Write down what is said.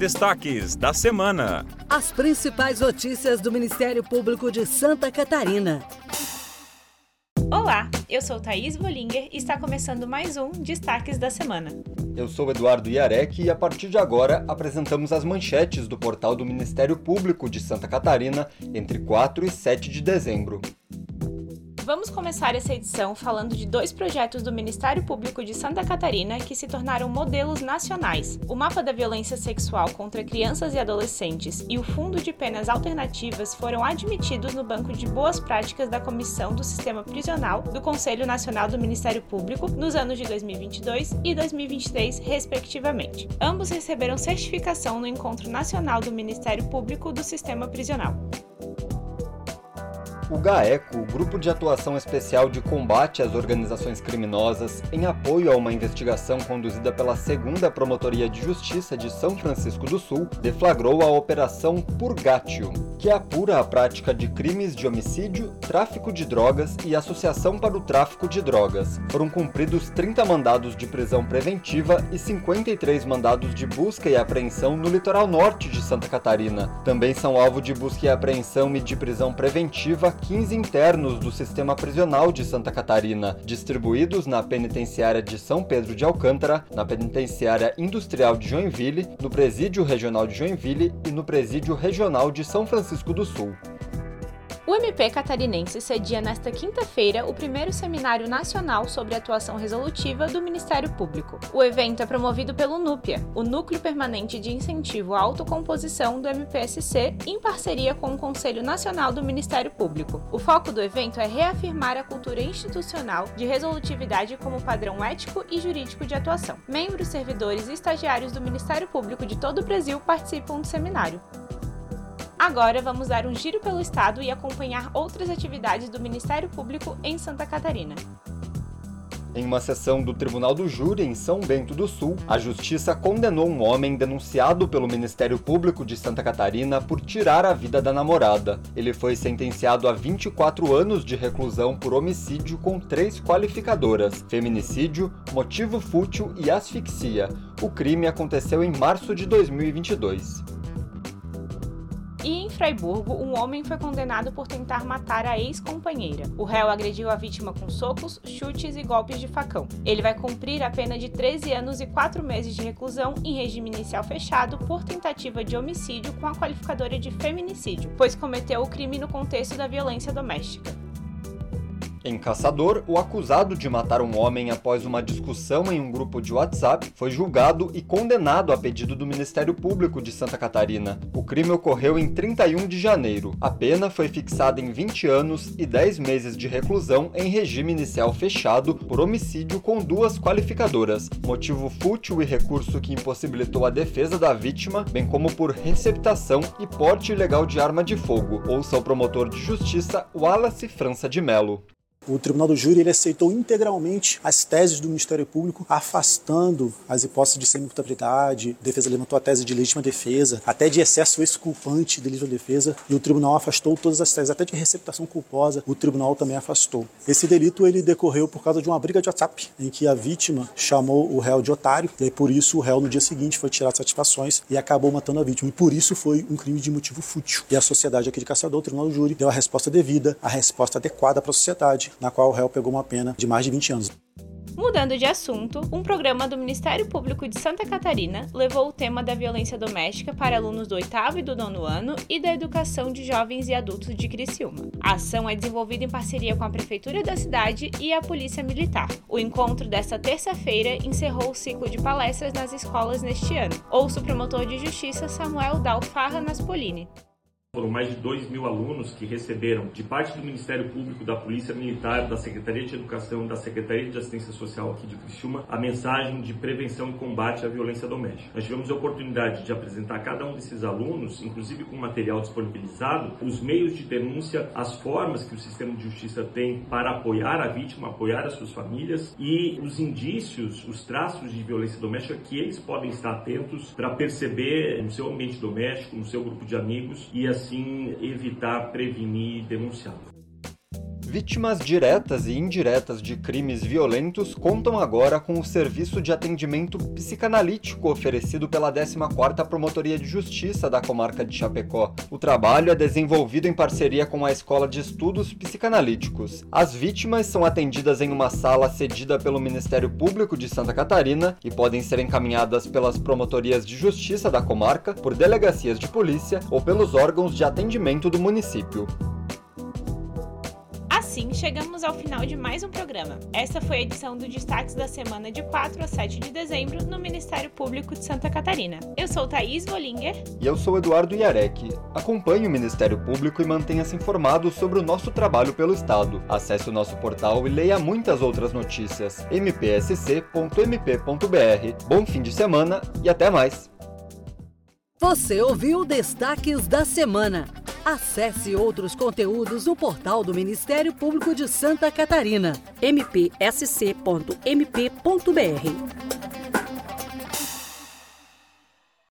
Destaques da semana. As principais notícias do Ministério Público de Santa Catarina. Olá, eu sou Thaís Volinger e está começando mais um Destaques da Semana. Eu sou Eduardo Iarec e a partir de agora apresentamos as manchetes do portal do Ministério Público de Santa Catarina entre 4 e 7 de dezembro. Vamos começar essa edição falando de dois projetos do Ministério Público de Santa Catarina que se tornaram modelos nacionais: o Mapa da Violência Sexual contra Crianças e Adolescentes e o Fundo de Penas Alternativas foram admitidos no Banco de Boas Práticas da Comissão do Sistema Prisional do Conselho Nacional do Ministério Público nos anos de 2022 e 2023, respectivamente. Ambos receberam certificação no Encontro Nacional do Ministério Público do Sistema Prisional. O GAECO, o Grupo de Atuação Especial de Combate às Organizações Criminosas, em apoio a uma investigação conduzida pela Segunda Promotoria de Justiça de São Francisco do Sul, deflagrou a Operação Purgatio, que apura a prática de crimes de homicídio, tráfico de drogas e associação para o tráfico de drogas. Foram cumpridos 30 mandados de prisão preventiva e 53 mandados de busca e apreensão no litoral norte de Santa Catarina. Também são alvo de busca e apreensão e de prisão preventiva 15 internos do sistema prisional de Santa Catarina, distribuídos na penitenciária de São Pedro de Alcântara, na penitenciária industrial de Joinville, no presídio regional de Joinville e no presídio regional de São Francisco do Sul. O MP catarinense cedia nesta quinta-feira o primeiro Seminário Nacional sobre Atuação Resolutiva do Ministério Público. O evento é promovido pelo NUPIA, o Núcleo Permanente de Incentivo à Autocomposição do MPSC, em parceria com o Conselho Nacional do Ministério Público. O foco do evento é reafirmar a cultura institucional de resolutividade como padrão ético e jurídico de atuação. Membros, servidores e estagiários do Ministério Público de todo o Brasil participam do seminário. Agora vamos dar um giro pelo estado e acompanhar outras atividades do Ministério Público em Santa Catarina. Em uma sessão do Tribunal do Júri em São Bento do Sul, a Justiça condenou um homem denunciado pelo Ministério Público de Santa Catarina por tirar a vida da namorada. Ele foi sentenciado a 24 anos de reclusão por homicídio com três qualificadoras: feminicídio, motivo fútil e asfixia. O crime aconteceu em março de 2022. E em Freiburgo, um homem foi condenado por tentar matar a ex-companheira. O réu agrediu a vítima com socos, chutes e golpes de facão. Ele vai cumprir a pena de 13 anos e 4 meses de reclusão em regime inicial fechado por tentativa de homicídio com a qualificadora de feminicídio, pois cometeu o crime no contexto da violência doméstica. Em Caçador, o acusado de matar um homem após uma discussão em um grupo de WhatsApp foi julgado e condenado a pedido do Ministério Público de Santa Catarina. O crime ocorreu em 31 de janeiro. A pena foi fixada em 20 anos e 10 meses de reclusão em regime inicial fechado por homicídio com duas qualificadoras, motivo fútil e recurso que impossibilitou a defesa da vítima, bem como por receptação e porte ilegal de arma de fogo. Ouça o promotor de justiça Wallace França de Melo. O Tribunal do Júri ele aceitou integralmente as teses do Ministério Público, afastando as hipóteses de semi-imputabilidade, defesa levantou a tese de legítima defesa, até de excesso exculpante de legítima defesa, e o tribunal afastou todas as teses, até de receptação culposa, o tribunal também afastou. Esse delito ele decorreu por causa de uma briga de WhatsApp, em que a vítima chamou o réu de otário, e aí por isso o réu no dia seguinte foi tirar satisfações e acabou matando a vítima, e por isso foi um crime de motivo fútil. E a sociedade aqui de Caçador, o Tribunal do Júri, deu a resposta devida, a resposta adequada para a sociedade, na qual o réu pegou uma pena de mais de 20 anos. Mudando de assunto, um programa do Ministério Público de Santa Catarina levou o tema da violência doméstica para alunos do oitavo e do nono ano e da educação de jovens e adultos de Criciúma. A ação é desenvolvida em parceria com a Prefeitura da cidade e a Polícia Militar. O encontro desta terça-feira encerrou o ciclo de palestras nas escolas neste ano. Ouço o promotor de justiça Samuel Dalfarra Naspolini. Foram mais de 2 mil alunos que receberam, de parte do Ministério Público, da Polícia Militar, da Secretaria de Educação, da Secretaria de Assistência Social aqui de Criciúma, a mensagem de prevenção e combate à violência doméstica. Nós tivemos a oportunidade de apresentar a cada um desses alunos, inclusive com material disponibilizado, os meios de denúncia, as formas que o sistema de justiça tem para apoiar a vítima, apoiar as suas famílias e os indícios, os traços de violência doméstica que eles podem estar atentos para perceber no seu ambiente doméstico, no seu grupo de amigos e as assim evitar, prevenir e denunciar. Vítimas diretas e indiretas de crimes violentos contam agora com o serviço de atendimento psicanalítico oferecido pela 14ª Promotoria de Justiça da comarca de Chapecó. O trabalho é desenvolvido em parceria com a Escola de Estudos Psicanalíticos. As vítimas são atendidas em uma sala cedida pelo Ministério Público de Santa Catarina e podem ser encaminhadas pelas promotorias de justiça da comarca, por delegacias de polícia ou pelos órgãos de atendimento do município. Assim, chegamos ao final de mais um programa. Essa foi a edição do Destaques da Semana de 4 a 7 de dezembro no Ministério Público de Santa Catarina. Eu sou Thaís Volinger. E eu sou Eduardo Iarec. Acompanhe o Ministério Público e mantenha-se informado sobre o nosso trabalho pelo Estado. Acesse o nosso portal e leia muitas outras notícias. mpsc.mp.br. Bom fim de semana e até mais! Você ouviu Destaques da Semana. Acesse outros conteúdos no portal do Ministério Público de Santa Catarina, mpsc.mp.br.